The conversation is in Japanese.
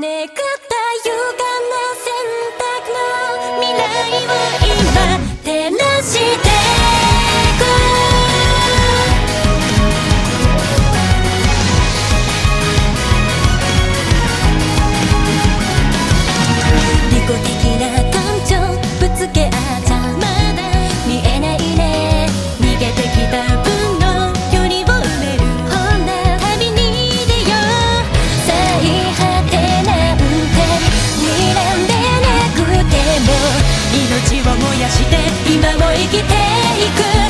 願った夢口を燃やして今も生きていく